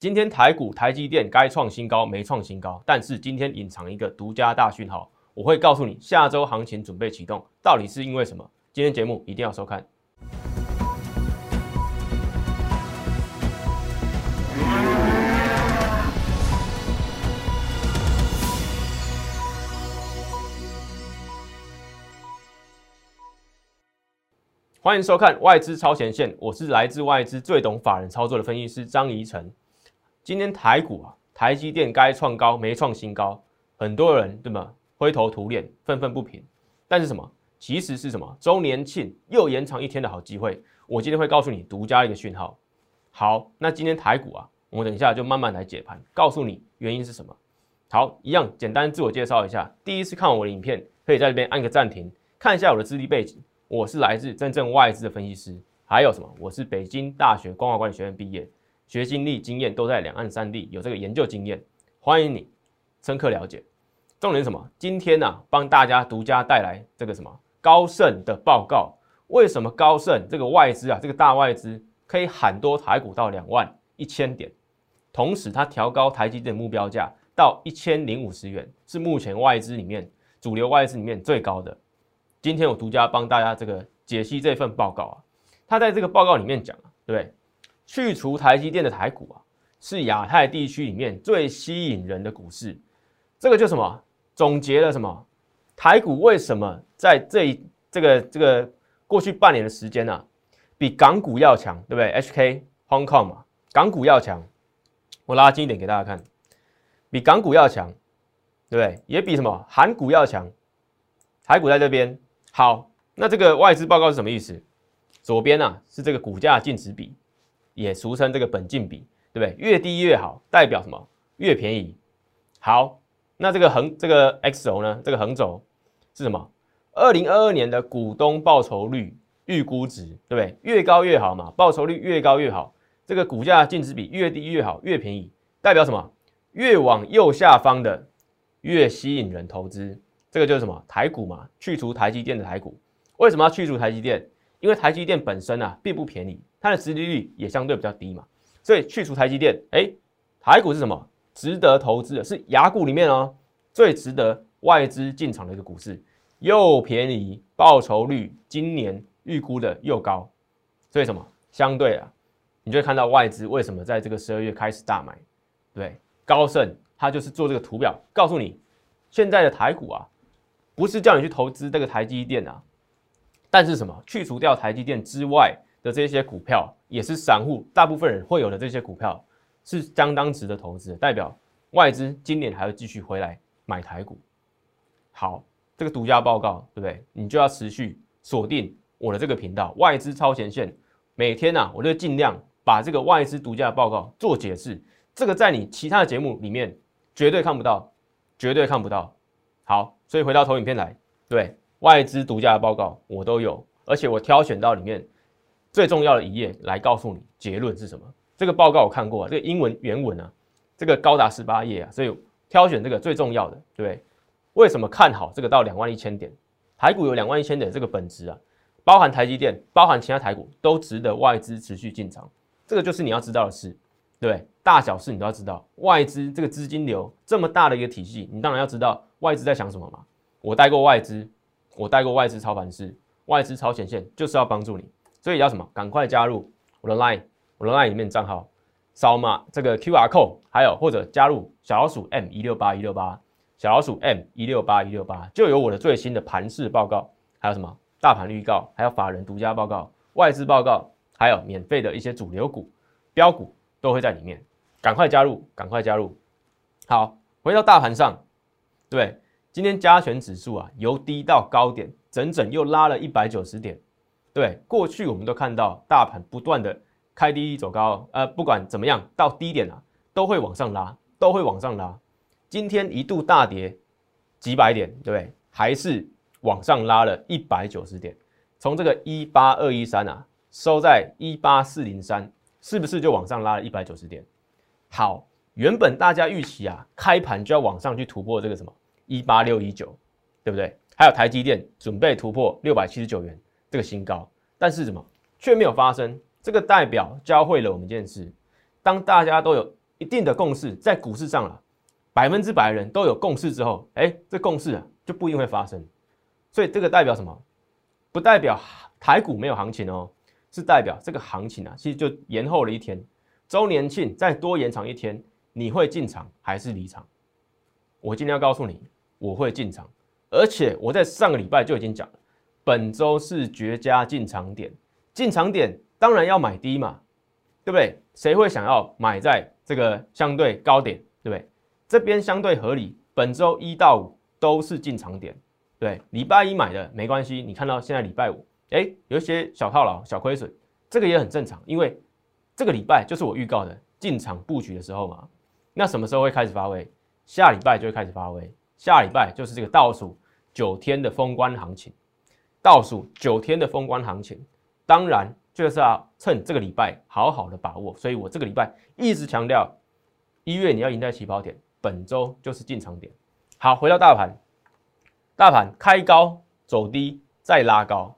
今天台股台积电该创新高没创新高，但是今天隐藏一个独家大讯号，我会告诉你下周行情准备启动，到底是因为什么？今天节目一定要收看。欢迎收看外资超前线，我是来自外资最懂法人操作的分析师张怡晨。今天台股啊，台积电该创高没创新高，很多人对吗？灰头土脸，愤愤不平。但是什么？其实是什么？周年庆又延长一天的好机会。我今天会告诉你独家一个讯号。好，那今天台股啊，我们等一下就慢慢来解盘，告诉你原因是什么。好，一样简单自我介绍一下。第一次看我的影片，可以在这边按个暂停，看一下我的资历背景。我是来自真正外资的分析师。还有什么？我是北京大学光华管理学院毕业。学经历、经验都在两岸三地，有这个研究经验，欢迎你深刻了解。重点是什么？今天呢，帮大家独家带来这个什么高盛的报告。为什么高盛这个外资啊，这个大外资可以喊多台股到两万一千点，同时它调高台积电目标价到一千零五十元，是目前外资里面主流外资里面最高的。今天我独家帮大家这个解析这份报告啊，他在这个报告里面讲啊，对不对？去除台积电的台股啊，是亚太地区里面最吸引人的股市。这个就什么？总结了什么？台股为什么在这一这个这个过去半年的时间呢，比港股要强，对不对？HK Hong Kong 嘛，港股要强。我拉近一点给大家看，比港股要强，对不对？也比什么韩股要强。台股在这边好，那这个外资报告是什么意思？左边啊是这个股价净值比。也俗称这个本净比，对不对？越低越好，代表什么？越便宜。好，那这个横这个 X 轴呢？这个横轴是什么？二零二二年的股东报酬率预估值，对不对？越高越好嘛，报酬率越高越好。这个股价净值比越低越好，越便宜，代表什么？越往右下方的越吸引人投资。这个就是什么？台股嘛，去除台积电的台股。为什么要去除台积电？因为台积电本身啊并不便宜。它的殖利率也相对比较低嘛，所以去除台积电，哎，台股是什么？值得投资的是雅股里面哦，最值得外资进场的一个股市，又便宜，报酬率今年预估的又高，所以什么？相对啊，你就会看到外资为什么在这个十二月开始大买，对，高盛他就是做这个图表，告诉你现在的台股啊，不是叫你去投资这个台积电啊，但是什么？去除掉台积电之外。的这些股票也是散户大部分人会有的这些股票是相当值得投资，代表外资今年还会继续回来买台股。好，这个独家报告对不对？你就要持续锁定我的这个频道外资超前线，每天呢我就尽量把这个外资独家报告做解释，这个在你其他的节目里面绝对看不到，绝对看不到。好，所以回到投影片来，对外资独家的报告我都有，而且我挑选到里面。最重要的一页来告诉你结论是什么？这个报告我看过啊，这个英文原文啊，这个高达十八页啊，所以挑选这个最重要的，对？为什么看好这个到两万一千点？台股有两万一千点这个本质啊，包含台积电，包含其他台股都值得外资持续进场，这个就是你要知道的事，对？大小事你都要知道，外资这个资金流这么大的一个体系，你当然要知道外资在想什么嘛。我带过外资，我带过外资操盘师，外资超前线就是要帮助你。所以要什么？赶快加入我的 Line，我的 Line 里面账号，扫码这个 QR code，还有或者加入小老鼠 M 一六八一六八，小老鼠 M 一六八一六八，就有我的最新的盘势报告，还有什么大盘预告，还有法人独家报告、外资报告，还有免费的一些主流股、标股都会在里面。赶快加入，赶快加入。好，回到大盘上，对，今天加权指数啊，由低到高点，整整又拉了一百九十点。对，过去我们都看到大盘不断的开低走高，呃，不管怎么样，到低点啊，都会往上拉，都会往上拉。今天一度大跌几百点，对不对？还是往上拉了一百九十点，从这个一八二一三啊，收在一八四零三，是不是就往上拉了一百九十点？好，原本大家预期啊，开盘就要往上去突破这个什么一八六一九，对不对？还有台积电准备突破六百七十九元。这个新高，但是什么却没有发生？这个代表教会了我们一件事：当大家都有一定的共识，在股市上了，百分之百的人都有共识之后，哎，这共识啊就不一定会发生。所以这个代表什么？不代表台股没有行情哦，是代表这个行情啊，其实就延后了一天。周年庆再多延长一天，你会进场还是离场？我今天要告诉你，我会进场，而且我在上个礼拜就已经讲了，本周是绝佳进场点。进场点当然要买低嘛，对不对？谁会想要买在这个相对高点，对不对？这边相对合理，本周一到五都是进场点。对，礼拜一买的没关系，你看到现在礼拜五，哎，有一些小套牢、小亏损，这个也很正常，因为这个礼拜就是我预告的进场布局的时候嘛。那什么时候会开始发威？下礼拜就会开始发威，下礼拜就是这个倒数九天的封关行情，倒数九天的封关行情，当然就是要趁这个礼拜好好的把握。所以我这个礼拜一直强调，一月你要赢在起跑点，本周就是进场点。好，回到大盘，大盘开高走低再拉高，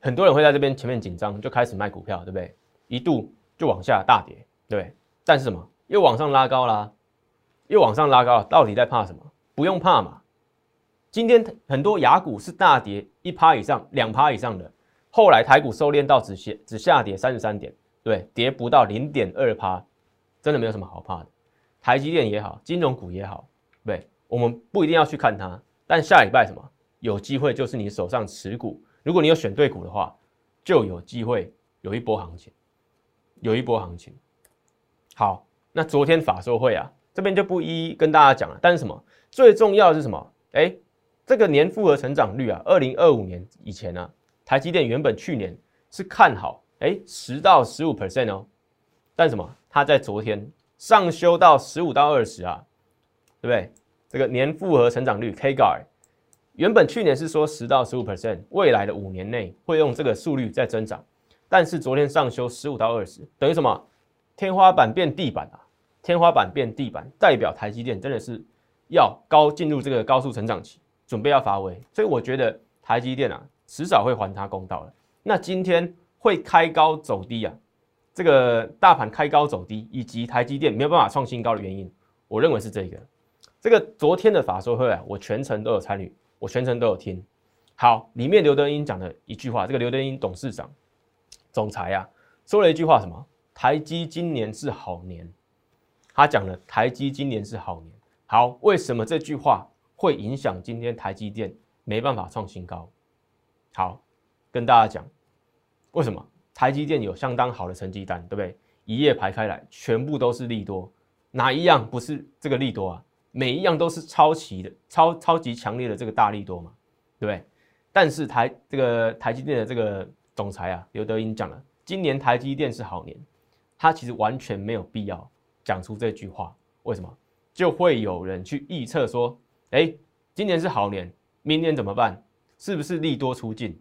很多人会在这边前面紧张，就开始卖股票，对不对？一度就往下大跌，对，但是什么又往上拉高啦？又往上拉高，到底在怕什么？不用怕嘛。今天很多雅股是大跌一趴以上、两趴以上的，后来台股收敛到只下只下跌三十三点，对，跌不到零点二趴，真的没有什么好怕的。台积电也好，金融股也好，对，我们不一定要去看它，但下礼拜什么有机会就是你手上持股，如果你有选对股的话，就有机会有一波行情，有一波行情。好，那昨天法说会啊。这边就不一一跟大家讲了，但是什么最重要的是什么？哎，这个年复合成长率啊，二零二五年以前呢，台积电原本去年是看好哎十到十五 percent 哦，但什么？它在昨天上修到十五到二十啊，对不对？这个年复合成长率 K 杠原本去年是说十到十五 percent，未来的五年内会用这个速率在增长，但是昨天上修十五到二十，等于什么？天花板变地板啊！天花板变地板，代表台积电真的是要高进入这个高速成长期，准备要发威，所以我觉得台积电啊，迟早会还他公道了。那今天会开高走低啊，这个大盘开高走低，以及台积电没有办法创新高的原因，我认为是这个。这个昨天的法说会啊，我全程都有参与，我全程都有听。好，里面刘德英讲的一句话，这个刘德英董事长、总裁啊，说了一句话，什么？台积今年是好年。他讲了，台积今年是好年。好，为什么这句话会影响今天台积电没办法创新高？好，跟大家讲，为什么台积电有相当好的成绩单，对不对？一页排开来，全部都是利多，哪一样不是这个利多啊？每一样都是超级的、超超级强烈的这个大利多嘛，对不对？但是台这个台积电的这个总裁啊，刘德英讲了，今年台积电是好年，他其实完全没有必要。讲出这句话，为什么就会有人去预测说，哎，今年是好年，明年怎么办？是不是利多出尽？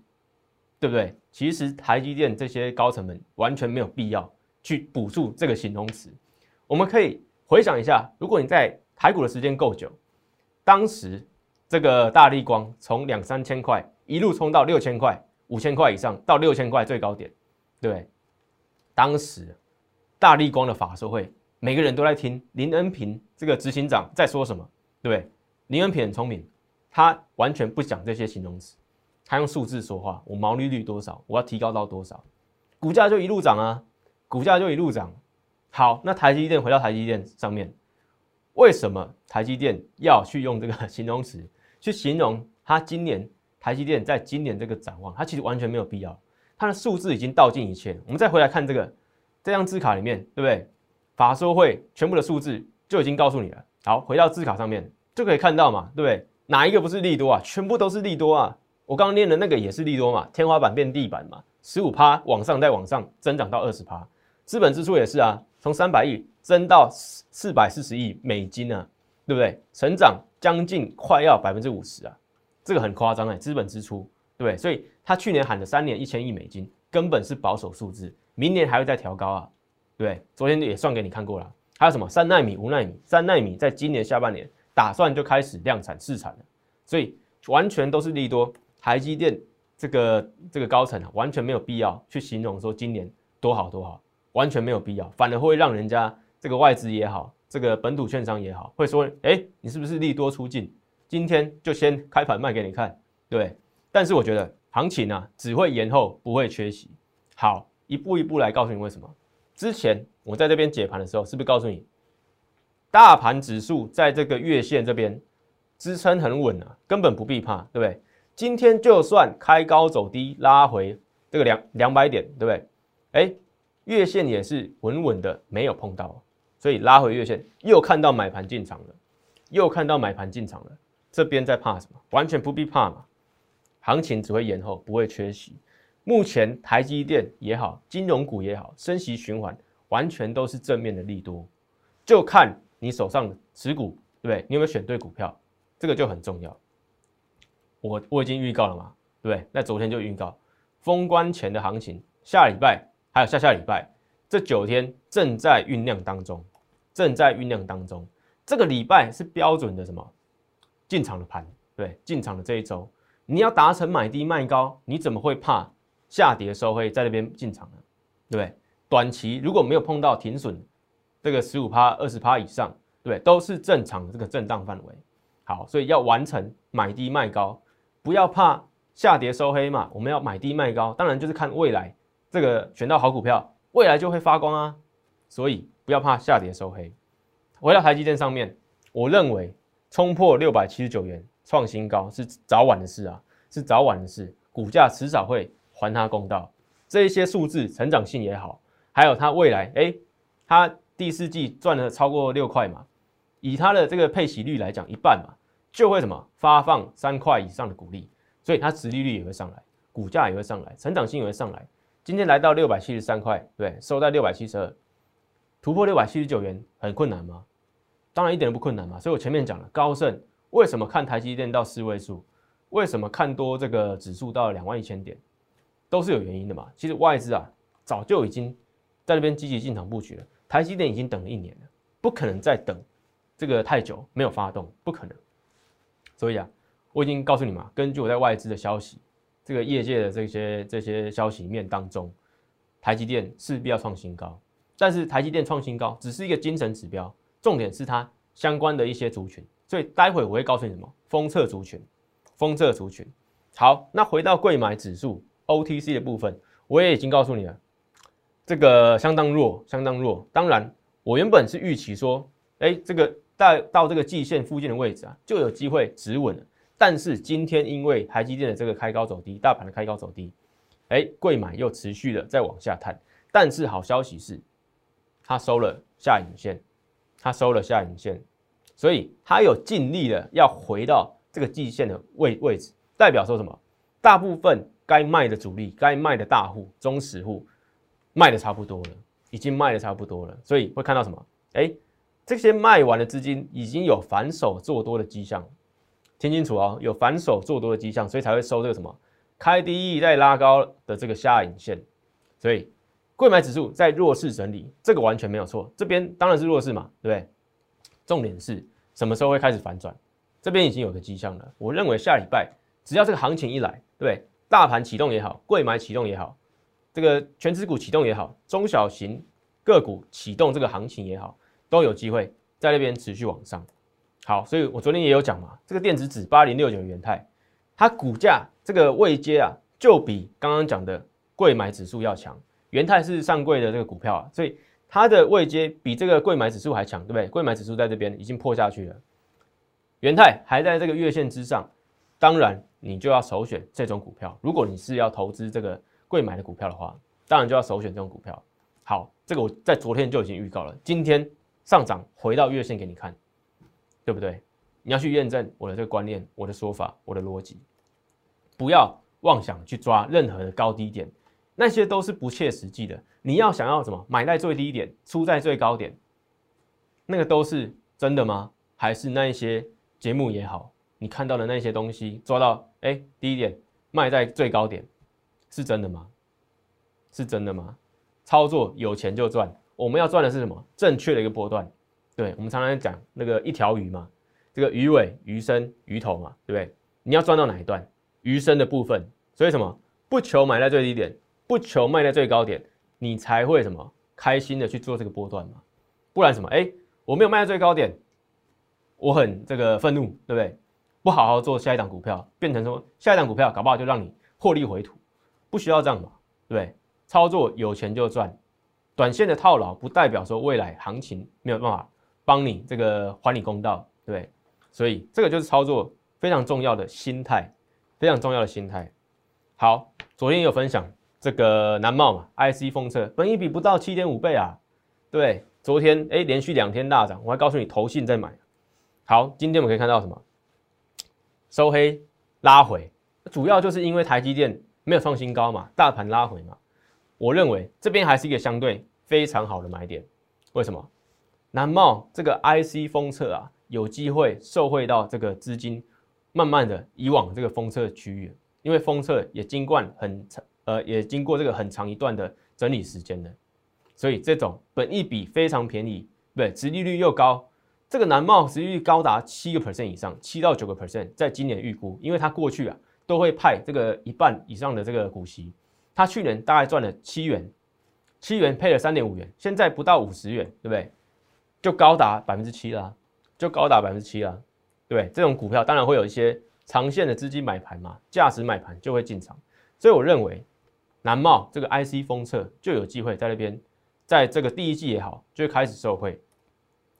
对不对？其实台积电这些高层们完全没有必要去补助这个形容词。我们可以回想一下，如果你在台股的时间够久，当时这个大力光从两三千块一路冲到六千块、五千块以上，到六千块最高点，对，当时大力光的法说会。每个人都在听林恩平这个执行长在说什么，对不对？林恩平很聪明，他完全不讲这些形容词，他用数字说话。我毛利率多少？我要提高到多少？股价就一路涨啊，股价就一路涨。好，那台积电回到台积电上面，为什么台积电要去用这个形容词去形容它今年台积电在今年这个展望？它其实完全没有必要，它的数字已经道尽一切。我们再回来看这个这张字卡里面，对不对？法说会全部的数字就已经告诉你了。好，回到字卡上面就可以看到嘛，对不对？哪一个不是利多啊？全部都是利多啊！我刚刚念的那个也是利多嘛，天花板变地板嘛，十五趴往上再往上增长到二十趴，资本支出也是啊，从三百亿增到四四百四十亿美金啊，对不对？成长将近快要百分之五十啊，这个很夸张哎，资本支出对不对？所以他去年喊的三年一千亿美金根本是保守数字，明年还会再调高啊。对，昨天也算给你看过了。还有什么三纳米、五纳米？三纳米在今年下半年打算就开始量产试产了，所以完全都是利多。台积电这个这个高层啊，完全没有必要去形容说今年多好多好，完全没有必要，反而会让人家这个外资也好，这个本土券商也好，会说，哎，你是不是利多出尽？今天就先开盘卖给你看，对。但是我觉得行情呢，只会延后，不会缺席。好，一步一步来告诉你为什么。之前我在这边解盘的时候，是不是告诉你，大盘指数在这个月线这边支撑很稳啊，根本不必怕，对不对？今天就算开高走低，拉回这个两两百点，对不对？哎，月线也是稳稳的，没有碰到，所以拉回月线又看到买盘进场了，又看到买盘进场了，这边在怕什么？完全不必怕嘛，行情只会延后，不会缺席。目前台积电也好，金融股也好，升息循环完全都是正面的利多，就看你手上的持股，对不对？你有没有选对股票？这个就很重要。我我已经预告了嘛，对不对？那昨天就预告封关前的行情，下礼拜还有下下礼拜这九天正在酝酿当中，正在酝酿当中。这个礼拜是标准的什么进场的盘？对，进场的这一周，你要达成买低卖高，你怎么会怕？下跌的时候会，在那边进场呢，对不对？短期如果没有碰到停损，这个十五趴、二十趴以上，对不对？都是正常的这个震荡范围。好，所以要完成买低卖高，不要怕下跌收黑嘛。我们要买低卖高，当然就是看未来这个选到好股票，未来就会发光啊。所以不要怕下跌收黑。回到台积电上面，我认为冲破六百七十九元创新高是早晚的事啊，是早晚的事，股价迟早会。还他公道，这一些数字成长性也好，还有它未来，哎，它第四季赚了超过六块嘛，以它的这个配息率来讲，一半嘛，就会什么发放三块以上的股利，所以它殖利率也会上来，股价也会上来，成长性也会上来。今天来到六百七十三块，对，收在六百七十二，突破六百七十九元很困难吗？当然一点都不困难嘛。所以我前面讲了，高盛为什么看台积电到四位数，为什么看多这个指数到两万一千点？都是有原因的嘛。其实外资啊，早就已经在那边积极进场布局了。台积电已经等了一年了，不可能再等这个太久没有发动，不可能。所以啊，我已经告诉你嘛，根据我在外资的消息，这个业界的这些这些消息面当中，台积电势必要创新高。但是台积电创新高只是一个精神指标，重点是它相关的一些族群。所以待会我会告诉你什么，封测族群，封测族群。好，那回到贵买指数。OTC 的部分，我也已经告诉你了，这个相当弱，相当弱。当然，我原本是预期说，哎，这个到到这个季线附近的位置啊，就有机会止稳了。但是今天因为台积电的这个开高走低，大盘的开高走低，哎，贵买又持续的在往下探。但是好消息是，它收了下影线，它收了下影线，所以它有尽力的要回到这个季线的位位置，代表说什么？大部分。该卖的主力，该卖的大户、中实户卖的差不多了，已经卖的差不多了，所以会看到什么？哎，这些卖完的资金已经有反手做多的迹象，听清楚哦，有反手做多的迹象，所以才会收这个什么开低再拉高的这个下影线。所以，贵买指数在弱势整理，这个完全没有错。这边当然是弱势嘛，对不对？重点是什么时候会开始反转？这边已经有个迹象了。我认为下礼拜只要这个行情一来，对不对？大盘启动也好，贵买启动也好，这个全指股启动也好，中小型个股启动这个行情也好，都有机会在那边持续往上。好，所以我昨天也有讲嘛，这个电子指八零六九元泰，它股价这个位阶啊，就比刚刚讲的贵买指数要强。元泰是上柜的这个股票啊，所以它的位阶比这个贵买指数还强，对不对？贵买指数在这边已经破下去了，元泰还在这个月线之上，当然。你就要首选这种股票。如果你是要投资这个贵买的股票的话，当然就要首选这种股票。好，这个我在昨天就已经预告了，今天上涨回到月线给你看，对不对？你要去验证我的这个观念、我的说法、我的逻辑，不要妄想去抓任何的高低点，那些都是不切实际的。你要想要什么？买在最低点，出在最高点，那个都是真的吗？还是那一些节目也好？你看到的那些东西抓到，哎，低点卖在最高点，是真的吗？是真的吗？操作有钱就赚，我们要赚的是什么？正确的一个波段。对我们常常讲那个一条鱼嘛，这个鱼尾、鱼身、鱼头嘛，对不对？你要赚到哪一段？鱼身的部分。所以什么？不求买在最低点，不求卖在最高点，你才会什么开心的去做这个波段嘛？不然什么？哎，我没有卖在最高点，我很这个愤怒，对不对？不好好做下一档股票，变成说下一档股票搞不好就让你获利回吐，不需要这样嘛，对？操作有钱就赚，短线的套牢不代表说未来行情没有办法帮你这个还你公道，对？所以这个就是操作非常重要的心态，非常重要的心态。好，昨天有分享这个南茂嘛，IC 封测，本益比不到七点五倍啊，对，昨天哎连续两天大涨，我还告诉你投信在买。好，今天我们可以看到什么？收黑拉回，主要就是因为台积电没有创新高嘛，大盘拉回嘛。我认为这边还是一个相对非常好的买点。为什么？南茂这个 IC 封测啊，有机会受惠到这个资金慢慢的移往这个封测区域，因为封测也经过很长呃，也经过这个很长一段的整理时间的，所以这种本益比非常便宜，对，殖利率又高。这个南茂殖利率高达七个 percent 以上，七到九个 percent，在今年预估，因为它过去啊都会派这个一半以上的这个股息，他去年大概赚了七元，七元配了三点五元，现在不到五十元，对不对？就高达百分之七啦，就高达百分之七啦，对不对？这种股票当然会有一些长线的资金买盘嘛，价值买盘就会进场，所以我认为南茂这个 IC 封测就有机会在那边，在这个第一季也好，就会开始受惠。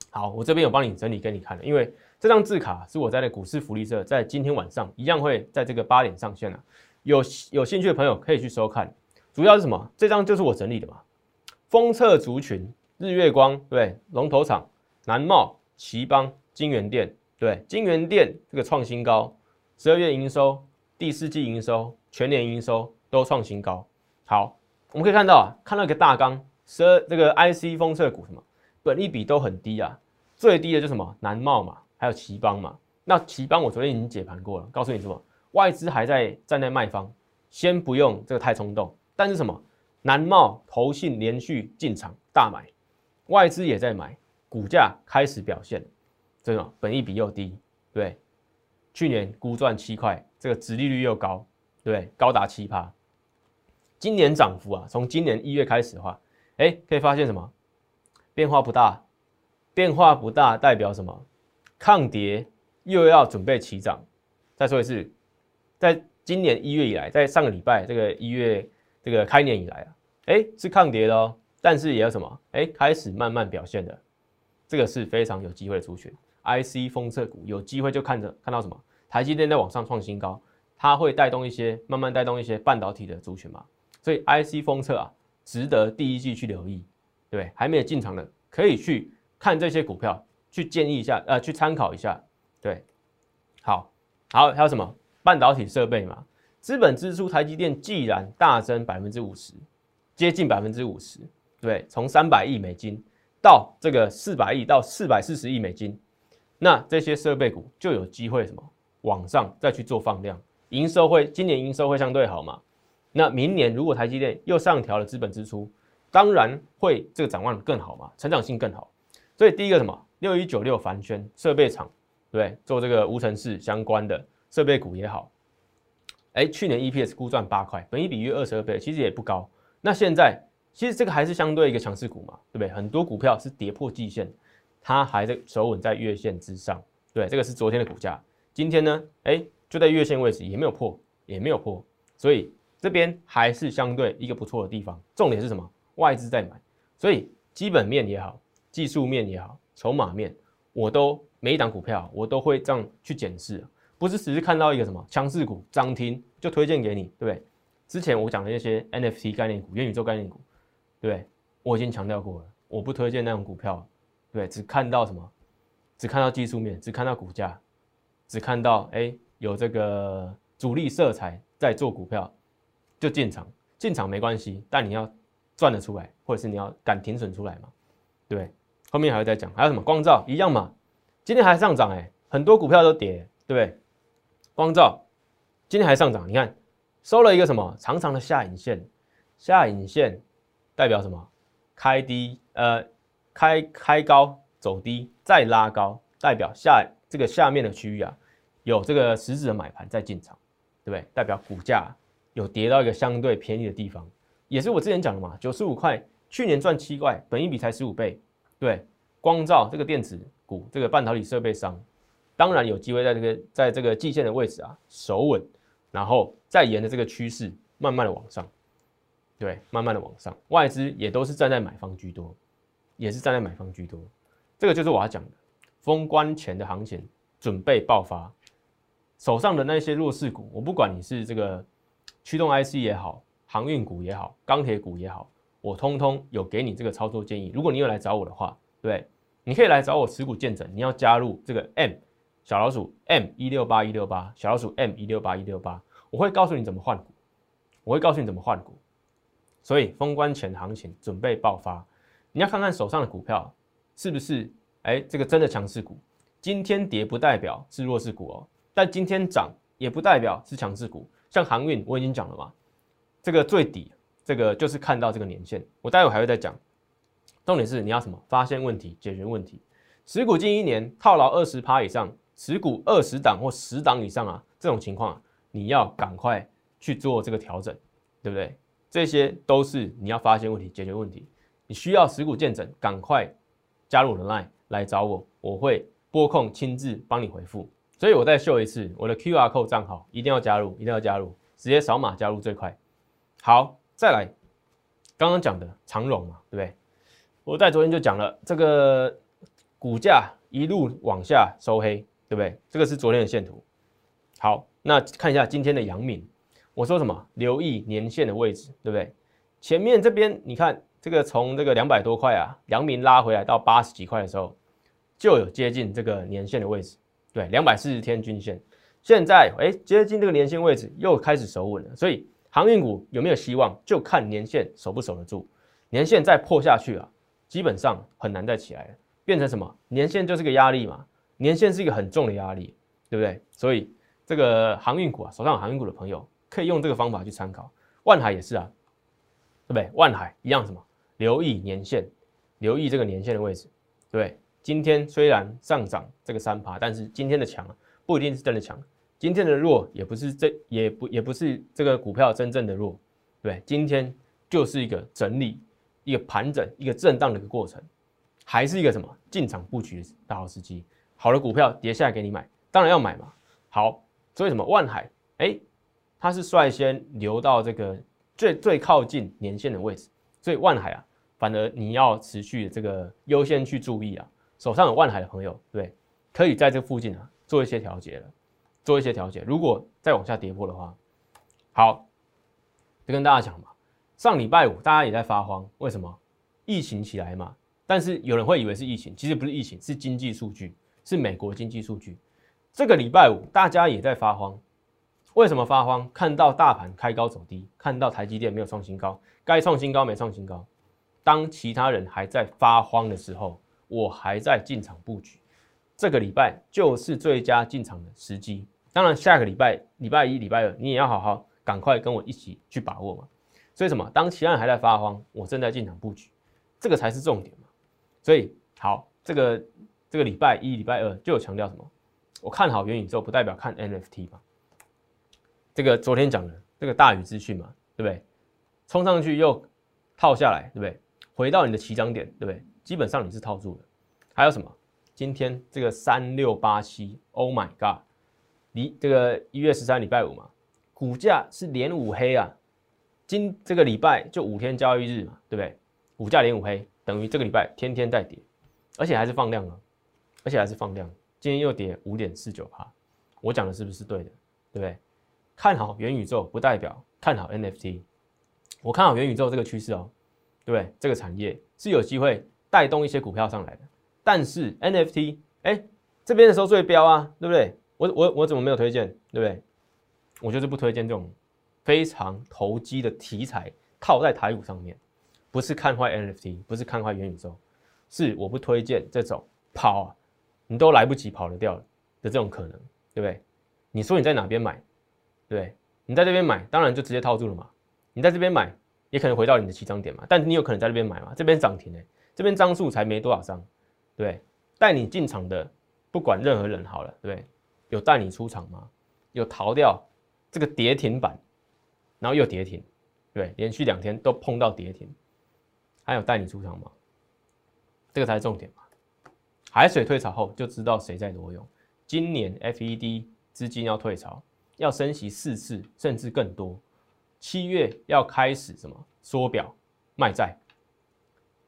好，我这边有帮你整理给你看了，因为这张字卡是我在那股市福利社在今天晚上一样会在这个八点上线了，有有兴趣的朋友可以去收看。主要是什么？这张就是我整理的嘛。封测族群，日月光对，龙头厂南茂、奇邦、金源店对，金源店这个创新高，十二月营收、第四季营收、全年营收都创新高。好，我们可以看到啊，看到一个大纲，十二这个 IC 封测股什么？本利比都很低啊，最低的就什么南茂嘛，还有奇邦嘛。那奇邦我昨天已经解盘过了，告诉你什么，外资还在站在卖方，先不用这个太冲动。但是什么，南茂投信连续进场大买，外资也在买，股价开始表现，这种本益比又低，对，去年估赚七块，这个殖利率又高，对，高达七趴。今年涨幅啊，从今年一月开始的话，哎，可以发现什么？变化不大，变化不大代表什么？抗跌又要准备起涨。再说一次，在今年一月以来，在上个礼拜这个一月这个开年以来啊，哎是抗跌的哦，但是也有什么？哎开始慢慢表现的，这个是非常有机会的族群。IC 封测股有机会就看着看到什么？台积电在往上创新高，它会带动一些慢慢带动一些半导体的族群嘛？所以 IC 封测啊，值得第一季去留意。对，还没有进场的可以去看这些股票，去建议一下，呃，去参考一下。对，好，好，还有什么半导体设备嘛？资本支出，台积电既然大增百分之五十，接近百分之五十，对，从三百亿美金到这个四百亿到四百四十亿美金，那这些设备股就有机会什么往上再去做放量，营收会今年营收会相对好嘛？那明年如果台积电又上调了资本支出，当然会这个展望更好嘛，成长性更好。所以第一个什么六一九六凡轩设备厂，对，做这个无尘室相关的设备股也好。哎，去年 EPS 估赚八块，本益比约二十二倍，其实也不高。那现在其实这个还是相对一个强势股嘛，对不对？很多股票是跌破季线，它还在守稳在月线之上。对，这个是昨天的股价。今天呢，哎，就在月线位置，也没有破，也没有破，所以这边还是相对一个不错的地方。重点是什么？外资在买，所以基本面也好，技术面也好，筹码面，我都每一档股票我都会这样去检视，不是只是看到一个什么强势股涨停就推荐给你，对不对？之前我讲的那些 NFT 概念股、元宇宙概念股，对对？我已经强调过了，我不推荐那种股票，对，只看到什么？只看到技术面，只看到股价，只看到哎有这个主力色彩在做股票，就进场，进场没关系，但你要。赚得出来，或者是你要敢停损出来嘛？对？后面还会再讲，还有什么光照一样嘛？今天还上涨哎，很多股票都跌，对不对？光照今天还上涨，你看收了一个什么长长的下影线，下影线代表什么？开低呃，开开高走低再拉高，代表下这个下面的区域啊，有这个实质的买盘在进场，对不对？代表股价有跌到一个相对便宜的地方。也是我之前讲的嘛，九十五块，去年赚七块，本一比才十五倍，对，光照这个电子股，这个半导体设备商，当然有机会在这个在这个季线的位置啊守稳，然后再沿着这个趋势慢慢的往上，对，慢慢的往上，外资也都是站在买方居多，也是站在买方居多，这个就是我要讲的，封关前的行情准备爆发，手上的那些弱势股，我不管你是这个驱动 IC 也好，航运股也好，钢铁股也好。我通通有给你这个操作建议。如果你有来找我的话，对，你可以来找我持股见证。你要加入这个 M 小老鼠 M 一六八一六八小老鼠 M 一六八一六八，我会告诉你怎么换股，我会告诉你怎么换股。所以封关前行情准备爆发，你要看看手上的股票是不是哎这个真的强势股。今天跌不代表是弱势股哦，但今天涨也不代表是强势股。像航运我已经讲了嘛，这个最底。这个就是看到这个年限，我待会还会再讲。重点是你要什么？发现问题，解决问题。持股近一年套牢二十趴以上，持股二十档或十档以上啊，这种情况啊你要赶快去做这个调整，对不对？这些都是你要发现问题、解决问题。你需要持股见证，赶快加入我的 Line 来找我，我会拨空亲自帮你回复。所以我再秀一次，我的 QR Code 账号一定要加入，一定要加入，直接扫码加入最快。好。再来，刚刚讲的长荣嘛，对不对？我在昨天就讲了，这个股价一路往下收黑，对不对？这个是昨天的线图。好，那看一下今天的阳明，我说什么？留意年线的位置，对不对？前面这边你看，这个从这个两百多块啊，阳明拉回来到八十几块的时候，就有接近这个年线的位置，对，两百四十天均线。现在哎，接近这个年线位置，又开始守稳了，所以。航运股有没有希望，就看年线守不守得住。年线再破下去啊，基本上很难再起来了，变成什么？年线就是个压力嘛，年线是一个很重的压力，对不对？所以这个航运股啊，手上有航运股的朋友可以用这个方法去参考。万海也是啊，对不对？万海一样什么？留意年线，留意这个年线的位置，对不对？今天虽然上涨这个三趴，但是今天的强不一定是真的强。今天的弱也不是这也不也不是这个股票真正的弱，对，今天就是一个整理、一个盘整、一个震荡的一个过程，还是一个什么进场布局的大好时机。好的股票跌下来给你买，当然要买嘛。好，所以什么万海，哎，它是率先流到这个最最靠近年线的位置，所以万海啊，反而你要持续这个优先去注意啊。手上有万海的朋友，对，可以在这附近啊做一些调节了。做一些调节，如果再往下跌破的话，好，就跟大家讲嘛。上礼拜五大家也在发慌，为什么？疫情起来嘛。但是有人会以为是疫情，其实不是疫情，是经济数据，是美国经济数据。这个礼拜五大家也在发慌，为什么发慌？看到大盘开高走低，看到台积电没有创新高，该创新高没创新高。当其他人还在发慌的时候，我还在进场布局。这个礼拜就是最佳进场的时机。当然，下个礼拜礼拜一、礼拜二，你也要好好赶快跟我一起去把握嘛。所以什么？当其他人还在发慌，我正在进场布局，这个才是重点嘛。所以好，这个这个礼拜一、礼拜二就有强调什么？我看好元宇宙，不代表看 NFT 嘛。这个昨天讲的这个大宇资讯嘛，对不对？冲上去又套下来，对不对？回到你的起涨点，对不对？基本上你是套住的。还有什么？今天这个三六八七，Oh my God！离这个一月十三礼拜五嘛，股价是连五黑啊，今这个礼拜就五天交易日嘛，对不对？股价连五黑，等于这个礼拜天天在跌，而且还是放量了，而且还是放量，今天又跌五点四九趴，我讲的是不是对的？对不对？看好元宇宙不代表看好 NFT，我看好元宇宙这个趋势哦，对不对？这个产业是有机会带动一些股票上来的，但是 NFT，哎，这边的时候最标啊，对不对？我我我怎么没有推荐，对不对？我就是不推荐这种非常投机的题材套在台股上面，不是看坏 NFT，不是看坏元宇宙，是我不推荐这种跑啊，你都来不及跑得掉的这种可能，对不对？你说你在哪边买，对不对？你在这边买，当然就直接套住了嘛。你在这边买，也可能回到你的起涨点嘛。但你有可能在这边买嘛？这边涨停哎，这边张数才没多少张，对带你进场的，不管任何人好了，对？有带你出场吗？有逃掉这个跌停板，然后又跌停，对，连续两天都碰到跌停，还有带你出场吗？这个才是重点嘛，海水退潮后就知道谁在裸泳。今年 FED 资金要退潮，要升息四次甚至更多。七月要开始什么缩表卖债，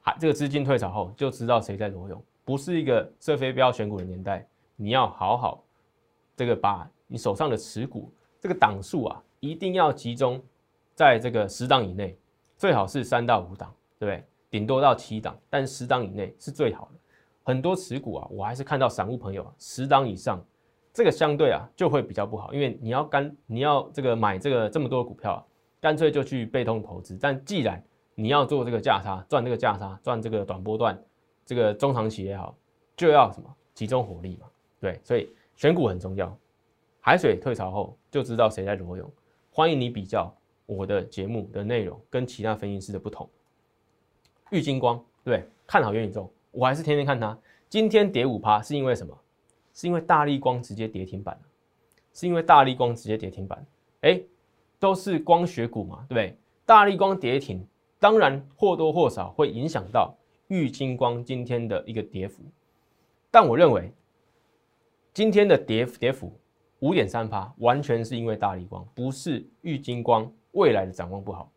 还这个资金退潮后就知道谁在裸泳。不是一个射飞镖选股的年代，你要好好这个把你手上的持股这个档数啊，一定要集中在这个十档以内，最好是三到五档，对不对？顶多到七档，但十档以内是最好的。很多持股啊，我还是看到散户朋友啊，十档以上，这个相对啊就会比较不好，因为你要干你要这个买这个这么多股票啊，干脆就去被动投资。但既然你要做这个价差，赚这个价差，赚这个短波段。这个中长期也好，就要什么集中火力嘛？对，所以选股很重要。海水退潮后就知道谁在裸泳。欢迎你比较我的节目的内容跟其他分析师的不同。玉金光对，看好元宇宙，我还是天天看它。今天跌五趴是因为什么？是因为大力光直接跌停板是因为大力光直接跌停板。哎，都是光学股嘛，对不对？大力光跌停，当然或多或少会影响到。玉金光今天的一个跌幅，但我认为今天的跌跌幅五点三趴，完全是因为大力光，不是玉金光未来的展望不好。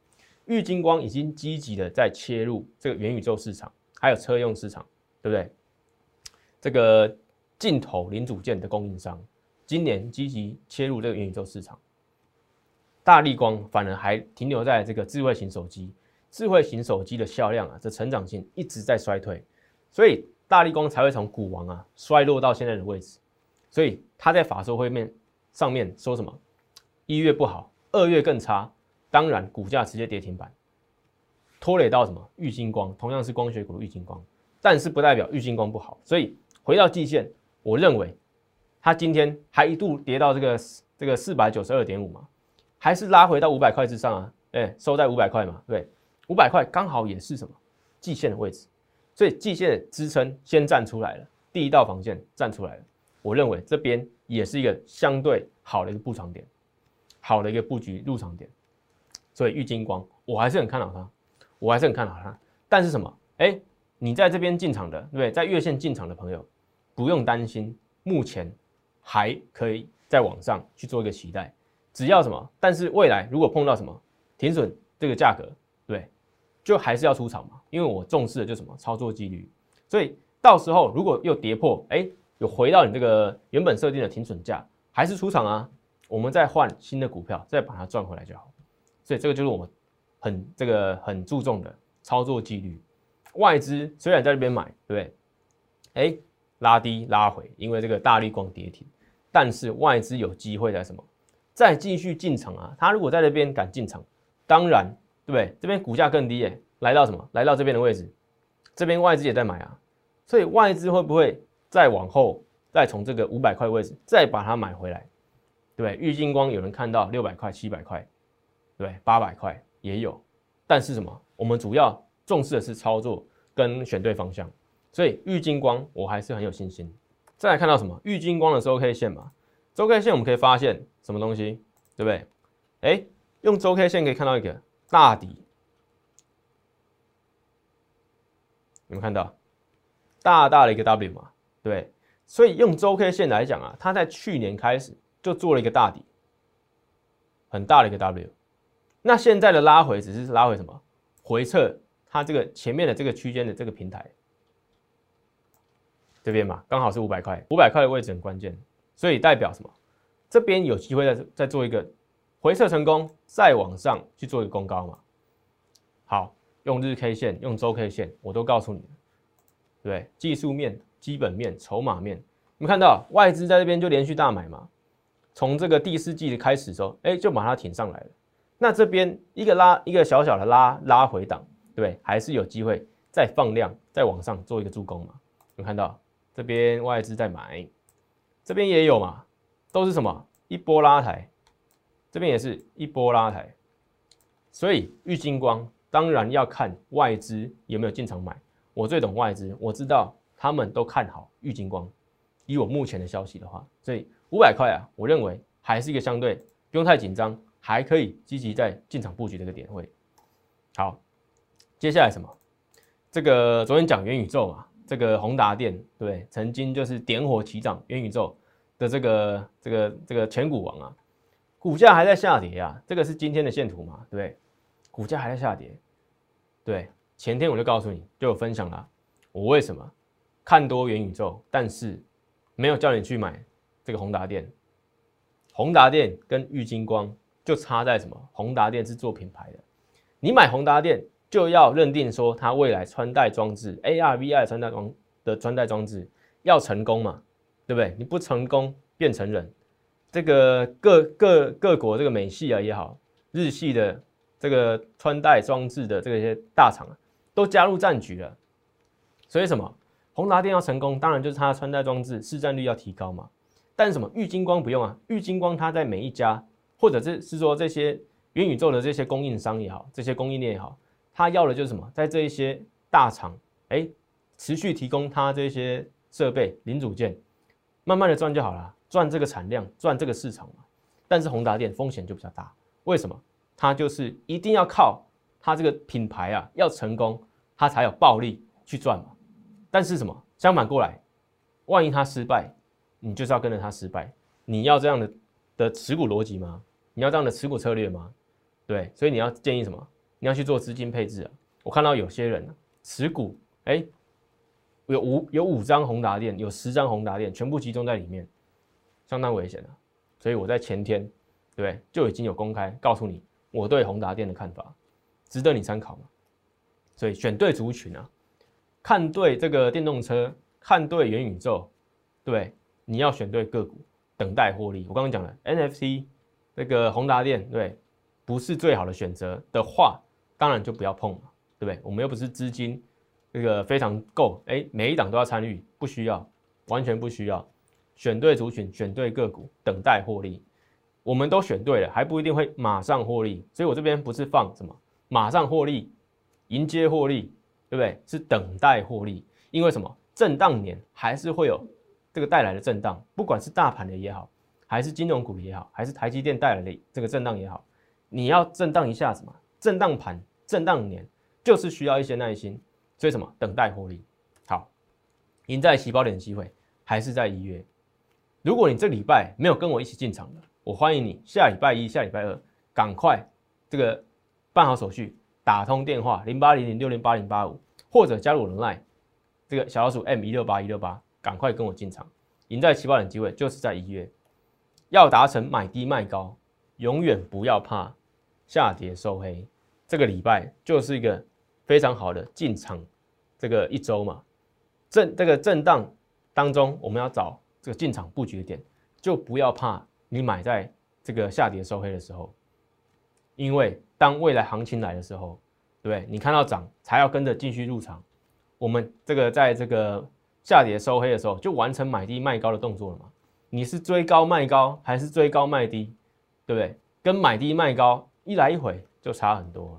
玉金光已经积极的在切入这个元宇宙市场，还有车用市场，对不对？这个镜头零组件的供应商，今年积极切入这个元宇宙市场。大力光反而还停留在这个智慧型手机。智慧型手机的销量啊，这成长性一直在衰退，所以大力光才会从股王啊衰落到现在的位置。所以他在法说会面上面说什么？一月不好，二月更差，当然股价直接跌停板，拖累到什么？玉金光同样是光学股的玉金光，但是不代表玉金光不好。所以回到季线，我认为它今天还一度跌到这个这个四百九十二点五嘛，还是拉回到五百块之上啊？哎，收在五百块嘛，对。五百块刚好也是什么季线的位置，所以季线的支撑先站出来了，第一道防线站出来了。我认为这边也是一个相对好的一个布场点，好的一个布局入场点。所以玉金光我还是很看好它，我还是很看好它。但是什么？哎，你在这边进场的，对不对？在月线进场的朋友不用担心，目前还可以在网上去做一个期待。只要什么？但是未来如果碰到什么停损这个价格，对。就还是要出场嘛，因为我重视的就是什么操作纪律，所以到时候如果又跌破，哎，有回到你这个原本设定的停损价，还是出场啊，我们再换新的股票，再把它赚回来就好。所以这个就是我们很这个很注重的操作纪律。外资虽然在这边买，对不对？哎，拉低拉回，因为这个大力光跌停，但是外资有机会在什么？再继续进场啊？他如果在这边敢进场，当然。对不对？这边股价更低耶，来到什么？来到这边的位置，这边外资也在买啊，所以外资会不会再往后，再从这个五百块位置再把它买回来？对不对？玉金光有人看到六百块、七百块，对，八百块也有，但是什么？我们主要重视的是操作跟选对方向，所以玉金光我还是很有信心。再来看到什么？玉金光的周 K 线嘛，周 K 线我们可以发现什么东西？对不对？哎，用周 K 线可以看到一个。大底，有没看到大大的一个 W 嘛？对，所以用周 K 线来讲啊，它在去年开始就做了一个大底，很大的一个 W。那现在的拉回只是拉回什么？回撤它这个前面的这个区间的这个平台这边嘛，刚好是五百块，五百块的位置很关键，所以代表什么？这边有机会再再做一个。回撤成功，再往上去做一个攻高嘛。好，用日 K 线，用周 K 线，我都告诉你，对技术面、基本面、筹码面，你们看到外资在这边就连续大买嘛。从这个第四季的开始时候，哎，就把它挺上来了。那这边一个拉，一个小小的拉拉回档，对还是有机会再放量，再往上做一个助攻嘛。有看到这边外资在买，这边也有嘛，都是什么一波拉抬。这边也是一波拉抬，所以玉金光当然要看外资有没有进场买。我最懂外资，我知道他们都看好玉金光。以我目前的消息的话，所以五百块啊，我认为还是一个相对不用太紧张，还可以积极在进场布局这个点位。好，接下来什么？这个昨天讲元宇宙嘛，这个宏达电，对，曾经就是点火起涨元宇宙的这个这个这个前股王啊，股价还在下跌啊，这个是今天的线图嘛，对？股价还在下跌，对，前天我就告诉你，就有分享了，我为什么看多元宇宙，但是没有叫你去买这个宏达电，宏达电跟玉金光就差在什么？宏达电是做品牌的，你买宏达电就要认定说它未来穿戴装置 AR、VR 穿戴装的穿戴装置要成功嘛，对不对？你不成功变成人，这个各各各国这个美系啊也好，日系的。这个穿戴装置的这些大厂啊，都加入战局了。所以什么？宏达电要成功，当然就是它的穿戴装置市占率要提高嘛。但什么？玉金光不用啊，玉金光它在每一家，或者是是说这些元宇宙的这些供应商也好，这些供应链也好，它要的就是什么？在这一些大厂，哎，持续提供它这些设备零组件，慢慢的赚就好了，赚这个产量，赚这个市场嘛。但是宏达电风险就比较大，为什么？它就是一定要靠它这个品牌啊，要成功，它才有暴利去赚嘛。但是什么？相反过来，万一它失败，你就是要跟着它失败。你要这样的的持股逻辑吗？你要这样的持股策略吗？对，所以你要建议什么？你要去做资金配置啊。我看到有些人啊持股，哎，有五有五张宏达电，有十张宏达电，全部集中在里面，相当危险的。所以我在前天，对，就已经有公开告诉你。我对宏达电的看法，值得你参考嘛？所以选对族群啊，看对这个电动车，看对元宇宙，对，你要选对个股，等待获利。我刚刚讲了 NFT，那个宏达电，对，不是最好的选择的话，当然就不要碰嘛，对不对？我们又不是资金这个非常够，哎，每一档都要参与，不需要，完全不需要。选对族群，选对个股，等待获利。我们都选对了，还不一定会马上获利，所以我这边不是放什么马上获利、迎接获利，对不对？是等待获利，因为什么？震荡年还是会有这个带来的震荡，不管是大盘的也好，还是金融股也好，还是台积电带来的这个震荡也好，你要震荡一下子嘛？震荡盘、震荡年就是需要一些耐心，所以什么？等待获利。好，赢在起跑点的机会还是在一月。如果你这礼拜没有跟我一起进场的，我欢迎你下礼拜一、下礼拜二，赶快这个办好手续，打通电话零八零零六零八零八五，或者加入我的 line，这个小老鼠 M 一六八一六八，赶快跟我进场，赢在起跑点机会就是在一月，要达成买低卖高，永远不要怕下跌收黑，这个礼拜就是一个非常好的进场这个一周嘛，震这个震荡当中，我们要找这个进场布局的点，就不要怕。你买在这个下跌收黑的时候，因为当未来行情来的时候，对不对？你看到涨才要跟着继续入场。我们这个在这个下跌收黑的时候，就完成买低卖高的动作了嘛？你是追高卖高，还是追高卖低？对不对？跟买低卖高一来一回就差很多。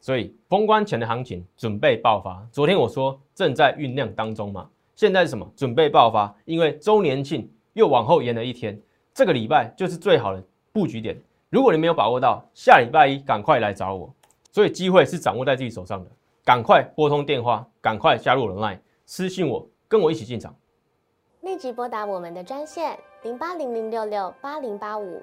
所以封关前的行情准备爆发。昨天我说正在酝酿当中嘛，现在是什么？准备爆发，因为周年庆又往后延了一天。这个礼拜就是最好的布局点，如果你没有把握到，下礼拜一赶快来找我。所以机会是掌握在自己手上的，赶快拨通电话，赶快加入我的 line，私信我，跟我一起进场。立即拨打我们的专线零八零零六六八零八五